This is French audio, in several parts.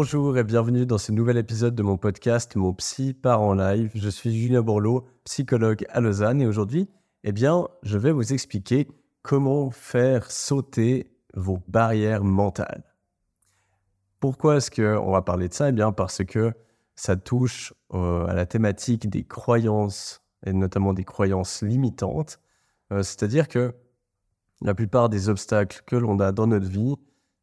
Bonjour et bienvenue dans ce nouvel épisode de mon podcast Mon Psy part en live. Je suis Julien Borloo, psychologue à Lausanne et aujourd'hui, eh bien, je vais vous expliquer comment faire sauter vos barrières mentales. Pourquoi est-ce qu'on va parler de ça? Eh bien, parce que ça touche euh, à la thématique des croyances et notamment des croyances limitantes. Euh, c'est-à-dire que la plupart des obstacles que l'on a dans notre vie,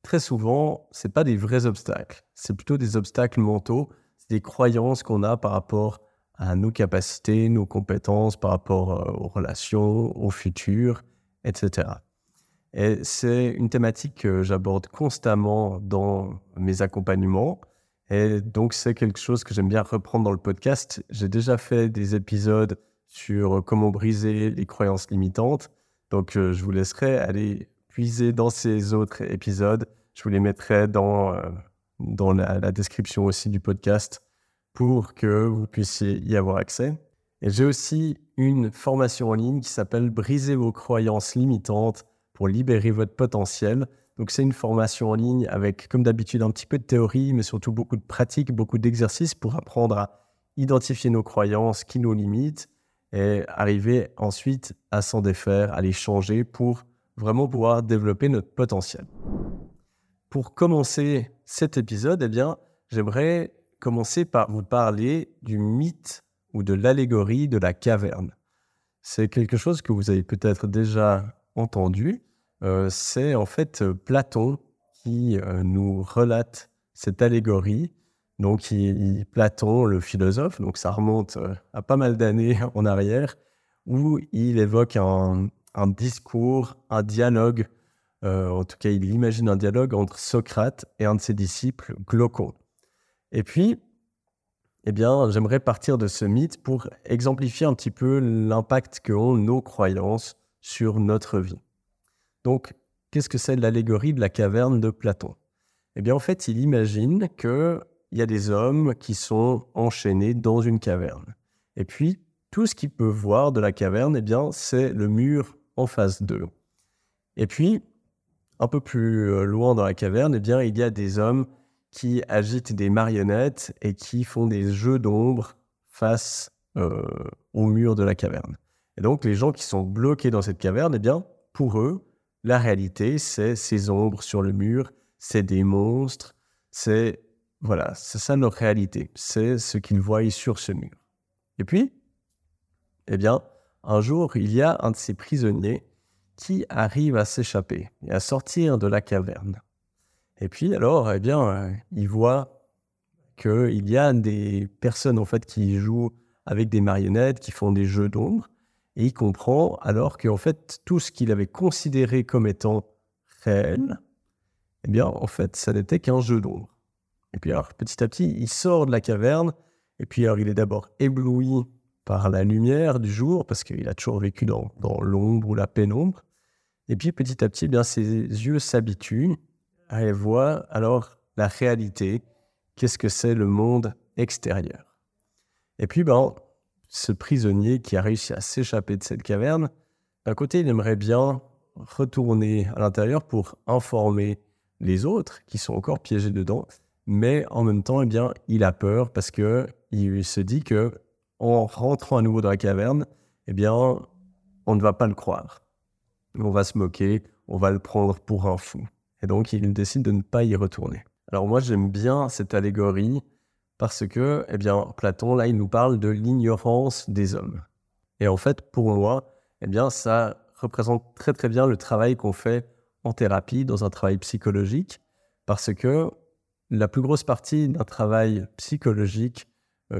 très souvent, ce pas des vrais obstacles. C'est plutôt des obstacles mentaux, c'est des croyances qu'on a par rapport à nos capacités, nos compétences, par rapport euh, aux relations, au futur, etc. Et c'est une thématique que j'aborde constamment dans mes accompagnements. Et donc, c'est quelque chose que j'aime bien reprendre dans le podcast. J'ai déjà fait des épisodes sur comment briser les croyances limitantes. Donc, euh, je vous laisserai aller puiser dans ces autres épisodes. Je vous les mettrai dans, euh, dans la, description aussi du podcast pour que vous puissiez y avoir accès. Et j'ai aussi une formation en ligne qui s'appelle Briser vos croyances limitantes pour libérer votre potentiel. Donc c'est une formation en ligne avec, comme d'habitude, un petit peu de théorie, mais surtout beaucoup de pratique, beaucoup d'exercices pour apprendre à identifier nos croyances qui nous limitent et arriver ensuite à s'en défaire, à les changer pour vraiment pouvoir développer notre potentiel. Pour commencer cet épisode, eh bien, j'aimerais commencer par vous parler du mythe ou de l'allégorie de la caverne. C'est quelque chose que vous avez peut-être déjà entendu. Euh, c'est en fait Platon qui euh, nous relate cette allégorie. Donc, Platon, le philosophe, donc ça remonte euh, à pas mal d'années en arrière, où il évoque un, un discours, un dialogue, euh, en tout cas il imagine un dialogue entre Socrate et un de ses disciples, Glaucon. Et puis, eh bien, j'aimerais partir de ce mythe pour exemplifier un petit peu l'impact qu'ont nos croyances sur notre vie. Donc, qu'est-ce que c'est l'allégorie de la caverne de Platon? Eh bien, en fait, il imagine qu'il y a des hommes qui sont enchaînés dans une caverne. Et puis, tout ce qu'ils peuvent voir de la caverne, eh bien, c'est le mur en phase 2. Et puis, un peu plus euh, loin dans la caverne, eh bien, il y a des hommes qui agitent des marionnettes et qui font des jeux d'ombre face euh, au mur de la caverne. Et donc, les gens qui sont bloqués dans cette caverne, eh bien, pour eux, la réalité, c'est ces ombres sur le mur, c'est des monstres, c'est voilà, c'est ça leur réalité, c'est ce qu'ils voient sur ce mur. Et puis, eh bien, un jour, il y a un de ces prisonniers qui arrive à s'échapper et à sortir de la caverne. Et puis alors, eh bien, euh, il voit qu'il y a des personnes en fait qui jouent avec des marionnettes, qui font des jeux d'ombre, et il comprend alors qu'en fait tout ce qu'il avait considéré comme étant réel, eh bien en fait ça n'était qu'un jeu d'ombre. Et puis alors petit à petit, il sort de la caverne, et puis alors il est d'abord ébloui par la lumière du jour, parce qu'il a toujours vécu dans, l'ombre ou la pénombre. Et puis petit à petit, eh bien, ses yeux s'habituent à voir alors la réalité, qu'est-ce que c'est le monde extérieur? Et puis, ben, ce prisonnier qui a réussi à s'échapper de cette caverne, d'un côté, il aimerait bien retourner à l'intérieur pour informer les autres qui sont encore piégés dedans, mais en même temps, eh bien, il a peur parce que il se dit que en rentrant à nouveau dans la caverne, eh bien, on ne va pas le croire. On va se moquer, on va le prendre pour un fou. Et donc, il décide de ne pas y retourner. Alors moi, j'aime bien cette allégorie parce que, eh bien, Platon, là, il nous parle de l'ignorance des hommes. Et en fait, pour moi, eh bien, ça représente très très bien le travail qu'on fait en thérapie, dans un travail psychologique, parce que la plus grosse partie d'un travail psychologique,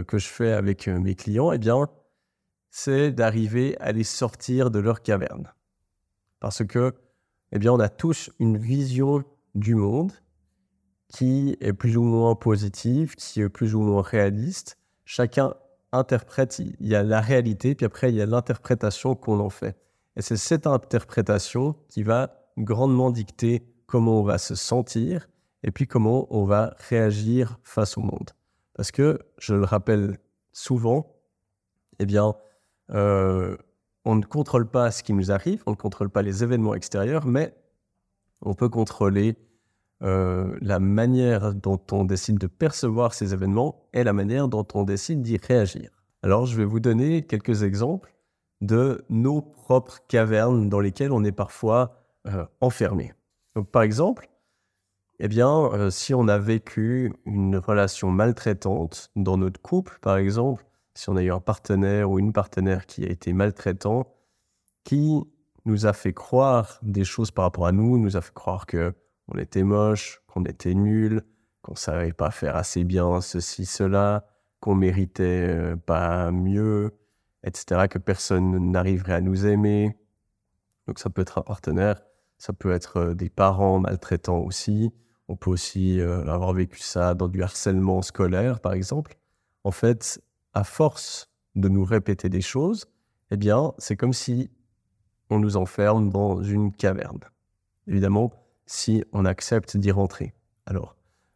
que je fais avec euh, mes clients, eh bien, c'est d'arriver à les sortir de leur caverne. Parce que, eh bien, on a tous une vision du monde qui est plus ou moins positive, qui est plus ou moins réaliste. Chacun interprète, il y a la réalité, puis après, il y a l'interprétation qu'on en fait. Et c'est cette interprétation qui va grandement dicter comment on va se sentir et puis comment on va réagir face au monde. Parce que, je le rappelle souvent, eh bien, euh, on ne contrôle pas ce qui nous arrive, on ne contrôle pas les événements extérieurs, mais on peut contrôler euh, la manière dont on décide de percevoir ces événements et la manière dont on décide d'y réagir. Alors, je vais vous donner quelques exemples de nos propres cavernes dans lesquelles on est parfois euh, enfermé. Donc, par exemple, eh bien, euh, si on a vécu une relation maltraitante dans notre couple, par exemple, si on a eu un partenaire ou une partenaire qui a été maltraitant, qui nous a fait croire des choses par rapport à nous, nous a fait croire que on était moche, qu'on était nul, qu'on savait pas faire assez bien ceci, cela, qu'on méritait euh, pas mieux, etc., que personne n'arriverait à nous aimer. Donc ça peut être un partenaire, ça peut être euh, des parents maltraitants aussi. On peut aussi euh, avoir vécu ça dans du harcèlement scolaire, par exemple. En fait, à force de nous répéter des choses, eh bien, c'est comme si on nous enferme dans une caverne. Évidemment, si on accepte d'y rentrer. Alors,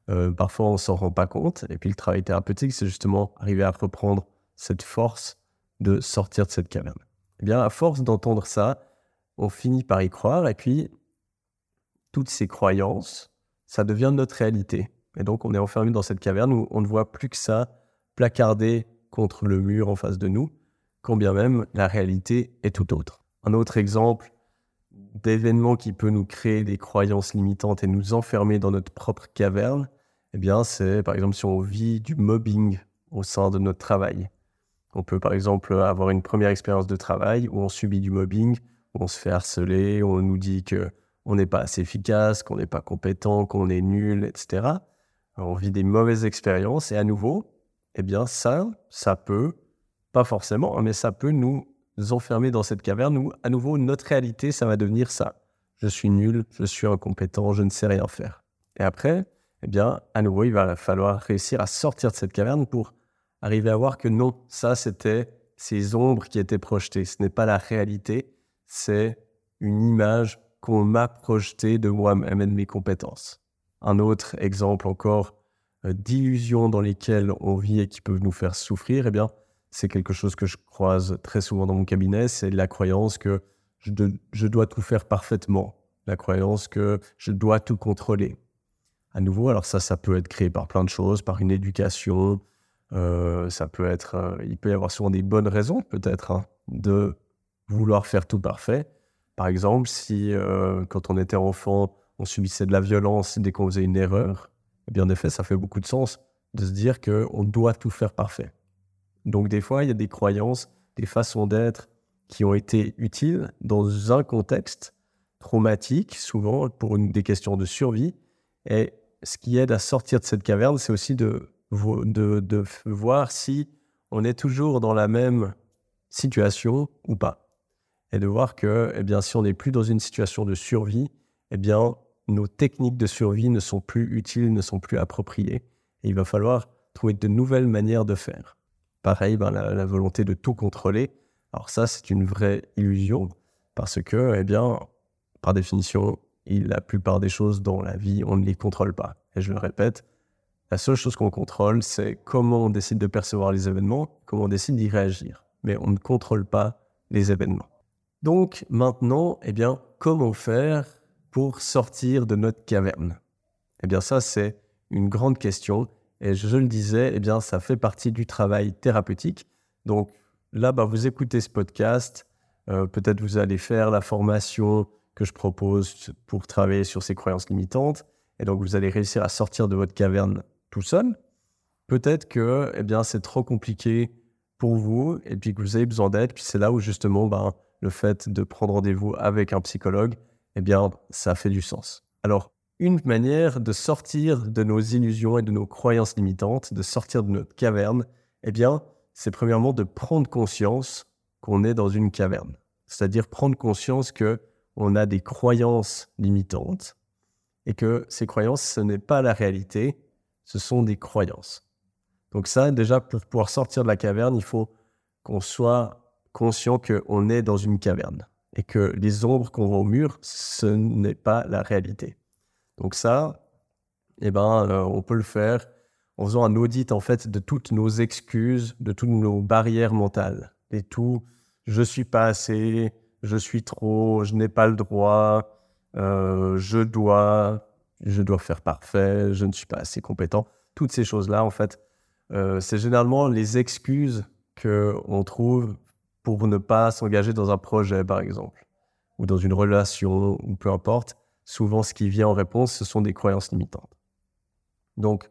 euh, parfois, on s'en rend pas compte. Et puis, le travail thérapeutique, c'est justement arriver à reprendre cette force de sortir de cette caverne. Eh bien, à force d'entendre ça, on finit par y croire. Et puis, toutes ces croyances, ça devient notre réalité. Et donc, on est enfermé dans cette caverne où on ne voit plus que ça placardé contre le mur en face de nous, quand bien même la réalité est tout autre. Un autre exemple d'événement qui peut nous créer des croyances limitantes et nous enfermer dans notre propre caverne, eh bien, c'est par exemple si on vit du mobbing au sein de notre travail. On peut par exemple avoir une première expérience de travail où on subit du mobbing, où on se fait harceler, où on nous dit que on n'est pas assez efficace, qu'on n'est pas compétent, qu'on est nul, etc. on vit des mauvaises expériences et à nouveau, eh bien ça, ça peut, pas forcément, hein, mais ça peut nous enfermer dans cette caverne où, à nouveau, notre réalité, ça va devenir ça. Je suis nul, je suis incompétent, je ne sais rien faire. Et après, eh bien, à nouveau, il va falloir réussir à sortir de cette caverne pour arriver à voir que non, ça, c'était ces ombres qui étaient projetées. Ce n'est pas la réalité, c'est une image qu'on m'a projetée de moi-même et de mes compétences. Un autre exemple encore euh, d'illusions dans lesquelles on vit et qui peuvent nous faire souffrir, eh bien, c'est quelque chose que je croise très souvent dans mon cabinet, c'est la croyance que je, dois tout faire parfaitement, la croyance que je dois tout contrôler. À nouveau, alors ça, ça peut être créé par plein de choses, par une éducation, euh, ça peut être, euh, il peut y avoir souvent des bonnes raisons peut-être hein, de vouloir faire tout parfait. Par exemple, si euh, quand on était enfant, on subissait de la violence dès qu'on faisait une erreur, eh bien en effet, ça fait beaucoup de sens de se dire qu'on doit tout faire parfait. Donc des fois, il y a des croyances, des façons d'être qui ont été utiles dans un contexte traumatique, souvent pour des questions de survie. Et ce qui aide à sortir de cette caverne, c'est aussi de, de, voir si on est toujours dans la même situation ou pas. Et de voir que eh bien, si on n'est plus dans une situation de survie, eh bien, nos techniques de survie ne sont plus utiles, ne sont plus appropriées. Et il va falloir trouver de nouvelles manières de faire. Pareil, ben, la, volonté de tout contrôler. Alors ça, c'est une vraie illusion parce que, eh bien, par définition, la plupart des choses dans la vie, on ne les contrôle pas. Et je le répète, la seule chose qu'on contrôle, c'est comment on décide de percevoir les événements, comment on décide d'y réagir. Mais on ne contrôle pas les événements. Donc maintenant, eh bien, comment faire pour sortir de notre caverne? Eh bien ça, c'est une grande question et je le disais, eh bien, ça fait partie du travail thérapeutique. Donc là, bah, vous écoutez ce podcast, euh, peut-être vous allez faire la formation que je propose pour travailler sur ces croyances limitantes. Et donc, vous allez réussir à sortir de votre caverne tout seul. Peut-être que eh bien, c'est trop compliqué pour vous et puis que vous avez besoin d'aide. Puis c'est là où justement ben, le fait de prendre rendez-vous avec un psychologue, eh bien, ça fait du sens. Alors, une manière de sortir de nos illusions et de nos croyances limitantes, de sortir de notre caverne, eh bien, c'est premièrement de prendre conscience qu'on est dans une caverne. C'est-à-dire prendre conscience que on a des croyances limitantes et que ces croyances, ce n'est pas la réalité, ce sont des croyances. Donc ça, déjà, pour pouvoir sortir de la caverne, il faut qu'on soit conscient qu'on est dans une caverne et que les ombres qu'on voit au mur, ce n'est pas la réalité. Donc ça, eh ben, euh, on peut le faire en faisant un audit en fait de toutes nos excuses, de toutes nos barrières mentales, et tout. Je suis pas assez, je suis trop, je n'ai pas le droit, euh, je dois, je dois faire parfait, je ne suis pas assez compétent. Toutes ces choses-là, en fait, euh, c'est généralement les excuses qu'on trouve pour ne pas s'engager dans un projet, par exemple, ou dans une relation, ou peu importe. Souvent, ce qui vient en réponse, ce sont des croyances limitantes. Donc,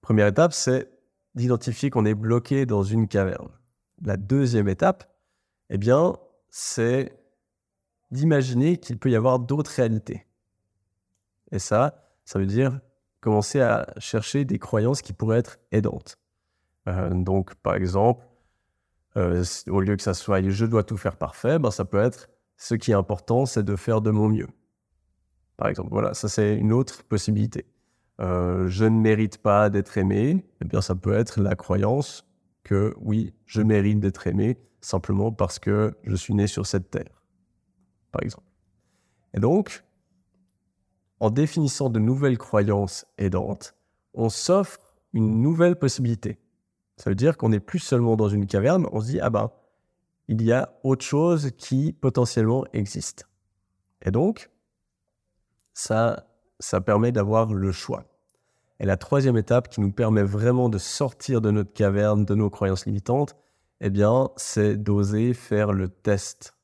première étape, c'est d'identifier qu'on est bloqué dans une caverne. La deuxième étape, eh bien, c'est d'imaginer qu'il peut y avoir d'autres réalités. Et ça, ça veut dire commencer à chercher des croyances qui pourraient être aidantes. Euh, donc, par exemple, euh, au lieu que ça soit je dois tout faire parfait, ben, ça peut être ce qui est important, c'est de faire de mon mieux. Par exemple, voilà, ça c'est une autre possibilité. Euh, je ne mérite pas d'être aimé, eh bien ça peut être la croyance que oui, je mérite d'être aimé simplement parce que je suis né sur cette terre, par exemple. Et donc, en définissant de nouvelles croyances aidantes, on s'offre une nouvelle possibilité. Ça veut dire qu'on n'est plus seulement dans une caverne, on se dit, ah ben, il y a autre chose qui potentiellement existe. Et donc, ça, ça permet d'avoir le choix. Et la troisième étape qui nous permet vraiment de sortir de notre caverne, de nos croyances limitantes, eh bien, c'est d'oser faire le test.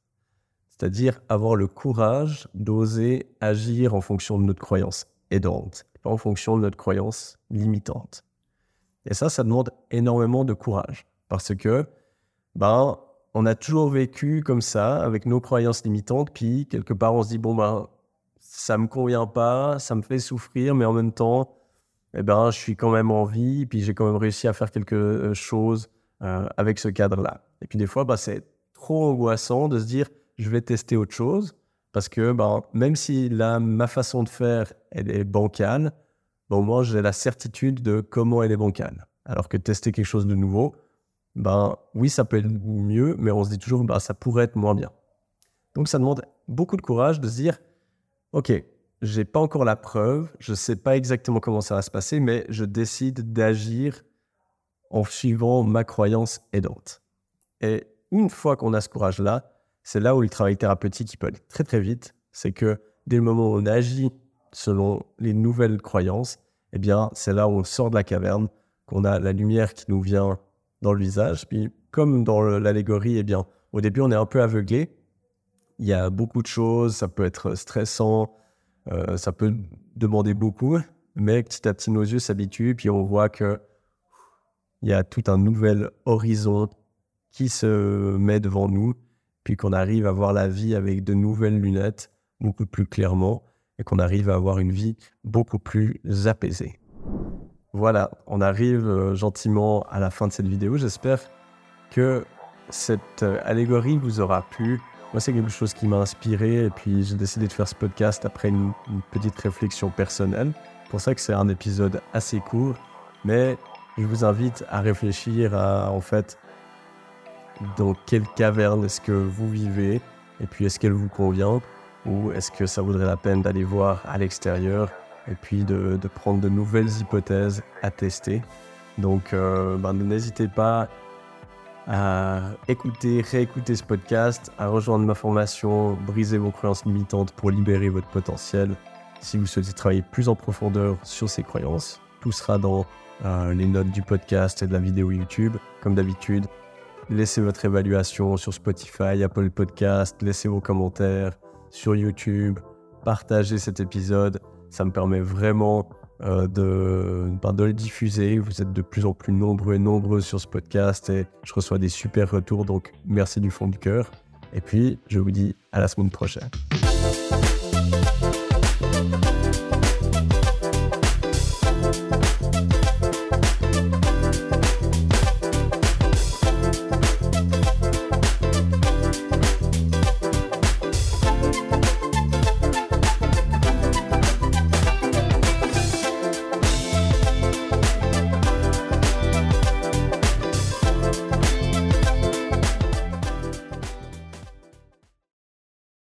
C'est-à-dire avoir le courage d'oser agir en fonction de notre croyance aidante, pas en fonction de notre croyance limitante. Et ça, ça demande énormément de courage. Parce que, ben, on a toujours vécu comme ça, avec nos croyances limitantes, puis quelque part, on se dit, bon, ben, ça me convient pas, ça me fait souffrir, mais en même temps, eh ben, je suis quand même en vie, puis j'ai quand même réussi à faire quelque euh, chose euh, avec ce cadre-là. Et puis des fois, ben, c'est trop angoissant de se dire, je vais tester autre chose, parce que ben, même si là, ma façon de faire, elle est bancale, au moins j'ai la certitude de comment elle est bancale. Alors que tester quelque chose de nouveau, ben oui, ça peut être mieux, mais on se dit toujours, ben, ça pourrait être moins bien. Donc ça demande beaucoup de courage de se dire, ok, j'ai pas encore la preuve, je sais pas exactement comment ça va se passer, mais je décide d'agir en suivant ma croyance aidante. Et une fois qu'on a ce courage-là, c'est là où le travail thérapeutique peut aller très très vite. C'est que dès le moment où on agit selon les nouvelles croyances, eh bien, c'est là où on sort de la caverne, qu'on a la lumière qui nous vient dans le visage. Puis, comme dans l'allégorie, eh bien, au début, on est un peu aveuglé. Il y a beaucoup de choses, ça peut être stressant, euh, ça peut demander beaucoup, mais petit à petit, nos yeux s'habituent, puis on voit que il y a tout un nouvel horizon qui se met devant nous, puis qu'on arrive à voir la vie avec de nouvelles lunettes, beaucoup plus clairement, et qu'on arrive à avoir une vie beaucoup plus apaisée. Voilà, on arrive euh, gentiment à la fin de cette vidéo. J'espère que cette euh, allégorie vous aura plu. Moi, c'est quelque chose qui m'a inspiré et puis j'ai décidé de faire ce podcast après une, petite réflexion personnelle. C'est pour ça que c'est un épisode assez court, mais je vous invite à réfléchir à en fait dans quelle caverne est-ce que vous vivez et puis est-ce qu'elle vous convient ou est-ce que ça vaudrait la peine d'aller voir à l'extérieur et puis de, prendre de nouvelles hypothèses à tester? Donc euh, ben, n'hésitez pas à écouter, réécouter ce podcast, à rejoindre ma formation Briser vos croyances limitantes pour libérer votre potentiel. Si vous souhaitez travailler plus en profondeur sur ces croyances, tout sera dans euh, les notes du podcast et de la vidéo YouTube. Comme d'habitude, laissez votre évaluation sur Spotify, Apple Podcast, laissez vos commentaires sur YouTube, partagez cet épisode. Ça me permet vraiment euh, de, ben, de le diffuser. Vous êtes de plus en plus nombreux et nombreuses sur ce podcast et je reçois des super retours. Donc merci du fond du cœur. Et puis, je vous dis à la semaine prochaine.